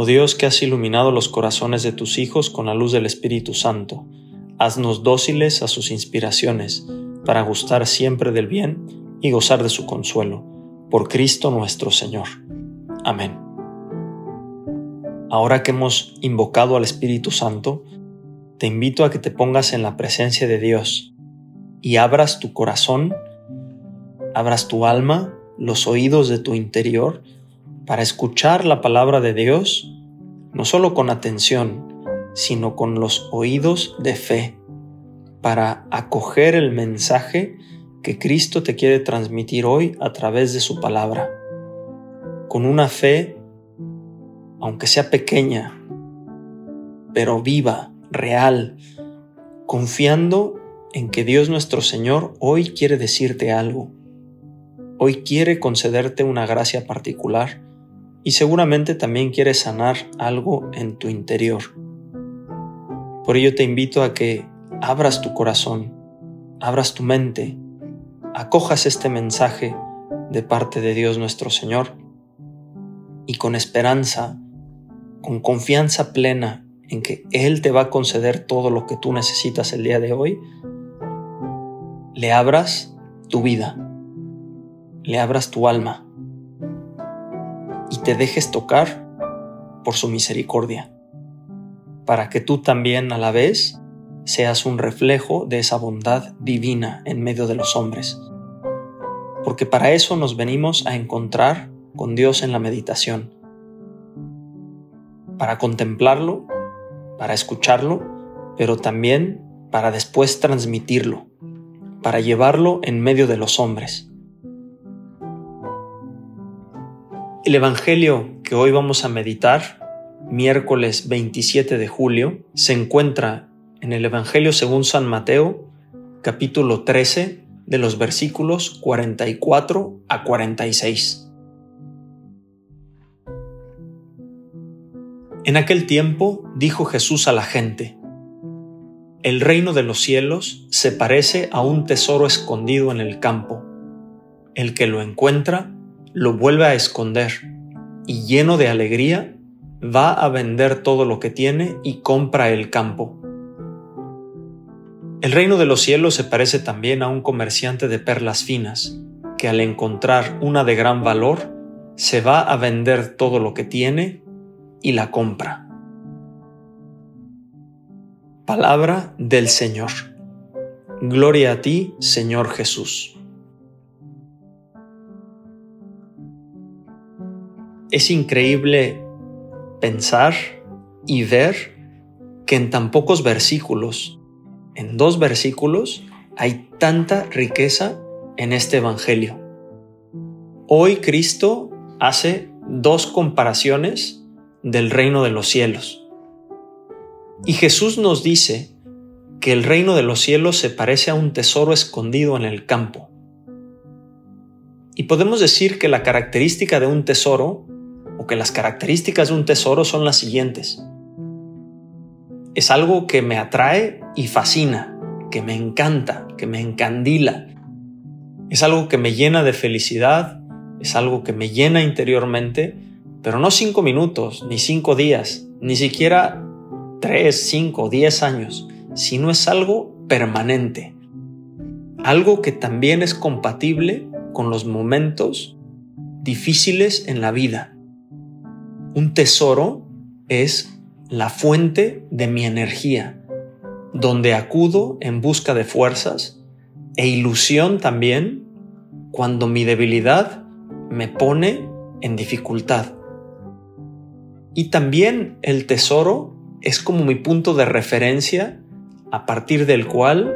Oh Dios que has iluminado los corazones de tus hijos con la luz del Espíritu Santo, haznos dóciles a sus inspiraciones, para gustar siempre del bien y gozar de su consuelo. Por Cristo nuestro Señor. Amén. Ahora que hemos invocado al Espíritu Santo, te invito a que te pongas en la presencia de Dios y abras tu corazón, abras tu alma, los oídos de tu interior, para escuchar la palabra de Dios, no solo con atención, sino con los oídos de fe, para acoger el mensaje que Cristo te quiere transmitir hoy a través de su palabra, con una fe, aunque sea pequeña, pero viva, real, confiando en que Dios nuestro Señor hoy quiere decirte algo, hoy quiere concederte una gracia particular, y seguramente también quieres sanar algo en tu interior. Por ello te invito a que abras tu corazón, abras tu mente, acojas este mensaje de parte de Dios nuestro Señor y con esperanza, con confianza plena en que Él te va a conceder todo lo que tú necesitas el día de hoy, le abras tu vida, le abras tu alma y te dejes tocar por su misericordia, para que tú también a la vez seas un reflejo de esa bondad divina en medio de los hombres. Porque para eso nos venimos a encontrar con Dios en la meditación, para contemplarlo, para escucharlo, pero también para después transmitirlo, para llevarlo en medio de los hombres. El Evangelio que hoy vamos a meditar, miércoles 27 de julio, se encuentra en el Evangelio según San Mateo, capítulo 13, de los versículos 44 a 46. En aquel tiempo dijo Jesús a la gente, El reino de los cielos se parece a un tesoro escondido en el campo. El que lo encuentra, lo vuelve a esconder y lleno de alegría va a vender todo lo que tiene y compra el campo. El reino de los cielos se parece también a un comerciante de perlas finas, que al encontrar una de gran valor, se va a vender todo lo que tiene y la compra. Palabra del Señor. Gloria a ti, Señor Jesús. Es increíble pensar y ver que en tan pocos versículos, en dos versículos, hay tanta riqueza en este Evangelio. Hoy Cristo hace dos comparaciones del reino de los cielos. Y Jesús nos dice que el reino de los cielos se parece a un tesoro escondido en el campo. Y podemos decir que la característica de un tesoro que las características de un tesoro son las siguientes. Es algo que me atrae y fascina, que me encanta, que me encandila. Es algo que me llena de felicidad, es algo que me llena interiormente, pero no cinco minutos, ni cinco días, ni siquiera tres, cinco, diez años, sino es algo permanente. Algo que también es compatible con los momentos difíciles en la vida un tesoro es la fuente de mi energía, donde acudo en busca de fuerzas e ilusión también cuando mi debilidad me pone en dificultad. Y también el tesoro es como mi punto de referencia a partir del cual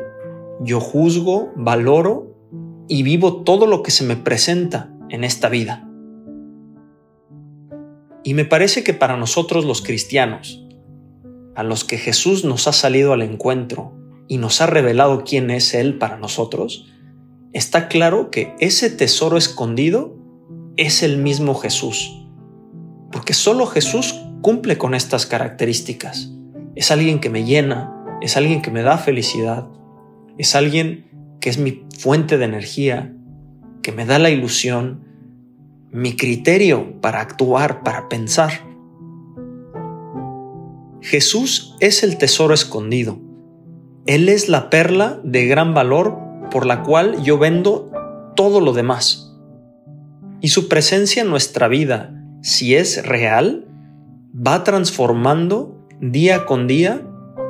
yo juzgo, valoro y vivo todo lo que se me presenta en esta vida. Y me parece que para nosotros los cristianos, a los que Jesús nos ha salido al encuentro y nos ha revelado quién es Él para nosotros, está claro que ese tesoro escondido es el mismo Jesús. Porque solo Jesús cumple con estas características. Es alguien que me llena, es alguien que me da felicidad, es alguien que es mi fuente de energía, que me da la ilusión, mi criterio para actuar, para pensar. Jesús es el tesoro escondido. Él es la perla de gran valor por la cual yo vendo todo lo demás. Y su presencia en nuestra vida, si es real, va transformando día con día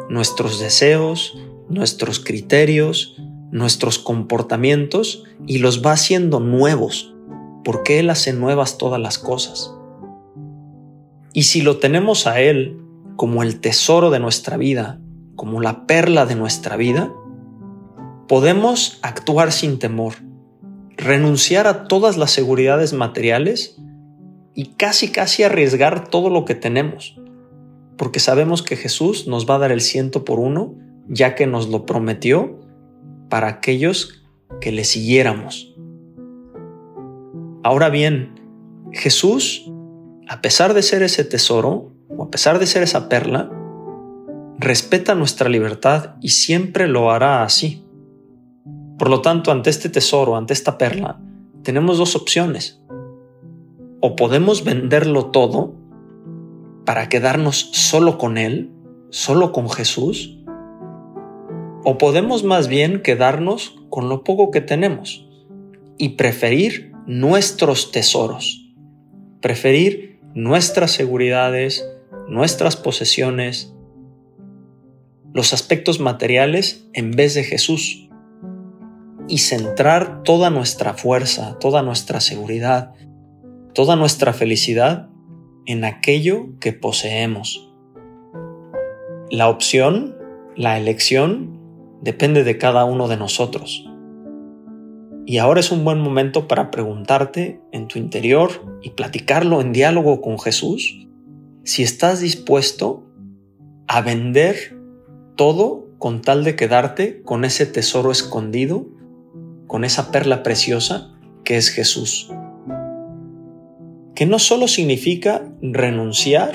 nuestros deseos, nuestros criterios, nuestros comportamientos y los va haciendo nuevos, porque Él hace nuevas todas las cosas. Y si lo tenemos a Él como el tesoro de nuestra vida, como la perla de nuestra vida, podemos actuar sin temor, renunciar a todas las seguridades materiales y casi casi arriesgar todo lo que tenemos, porque sabemos que Jesús nos va a dar el ciento por uno, ya que nos lo prometió para aquellos que le siguiéramos. Ahora bien, Jesús, a pesar de ser ese tesoro, o a pesar de ser esa perla, respeta nuestra libertad y siempre lo hará así. Por lo tanto, ante este tesoro, ante esta perla, tenemos dos opciones. O podemos venderlo todo para quedarnos solo con Él, solo con Jesús, o podemos más bien quedarnos con lo poco que tenemos y preferir nuestros tesoros, preferir nuestras seguridades, nuestras posesiones, los aspectos materiales en vez de Jesús y centrar toda nuestra fuerza, toda nuestra seguridad, toda nuestra felicidad en aquello que poseemos. La opción, la elección, depende de cada uno de nosotros. Y ahora es un buen momento para preguntarte en tu interior y platicarlo en diálogo con Jesús si estás dispuesto a vender todo con tal de quedarte con ese tesoro escondido, con esa perla preciosa que es Jesús. Que no solo significa renunciar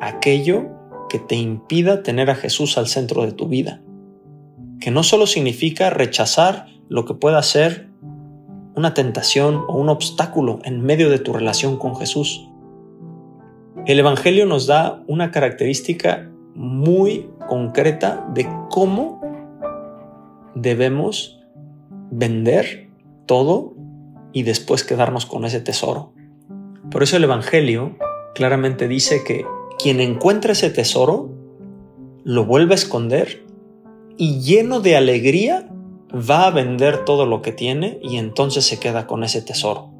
a aquello que te impida tener a Jesús al centro de tu vida, que no solo significa rechazar lo que pueda ser una tentación o un obstáculo en medio de tu relación con Jesús, el Evangelio nos da una característica muy concreta de cómo debemos vender todo y después quedarnos con ese tesoro. Por eso el Evangelio claramente dice que quien encuentra ese tesoro lo vuelve a esconder y lleno de alegría va a vender todo lo que tiene y entonces se queda con ese tesoro.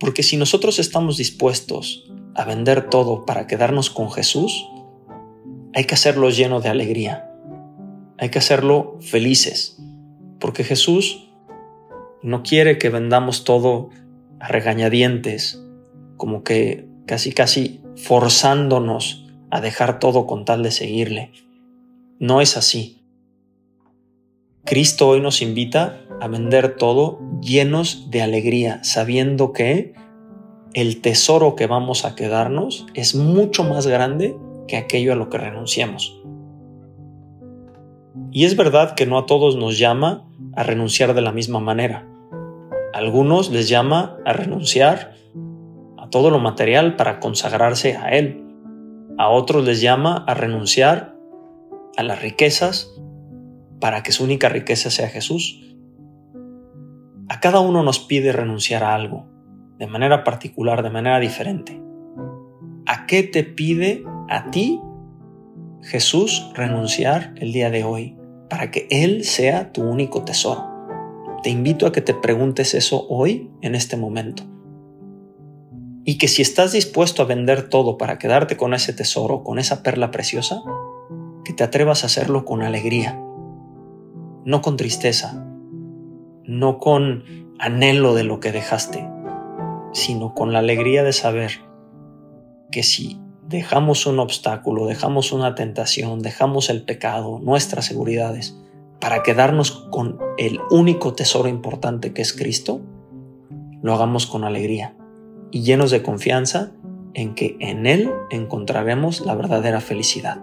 Porque si nosotros estamos dispuestos a vender todo para quedarnos con Jesús, hay que hacerlo lleno de alegría. Hay que hacerlo felices. Porque Jesús no quiere que vendamos todo a regañadientes, como que casi casi forzándonos a dejar todo con tal de seguirle. No es así. Cristo hoy nos invita a vender todo llenos de alegría, sabiendo que el tesoro que vamos a quedarnos es mucho más grande que aquello a lo que renunciamos. Y es verdad que no a todos nos llama a renunciar de la misma manera. A algunos les llama a renunciar a todo lo material para consagrarse a Él. A otros les llama a renunciar a las riquezas para que su única riqueza sea Jesús. A cada uno nos pide renunciar a algo, de manera particular, de manera diferente. ¿A qué te pide a ti Jesús renunciar el día de hoy para que Él sea tu único tesoro? Te invito a que te preguntes eso hoy, en este momento. Y que si estás dispuesto a vender todo para quedarte con ese tesoro, con esa perla preciosa, que te atrevas a hacerlo con alegría, no con tristeza, no con anhelo de lo que dejaste, sino con la alegría de saber que si dejamos un obstáculo, dejamos una tentación, dejamos el pecado, nuestras seguridades, para quedarnos con el único tesoro importante que es Cristo, lo hagamos con alegría y llenos de confianza en que en Él encontraremos la verdadera felicidad.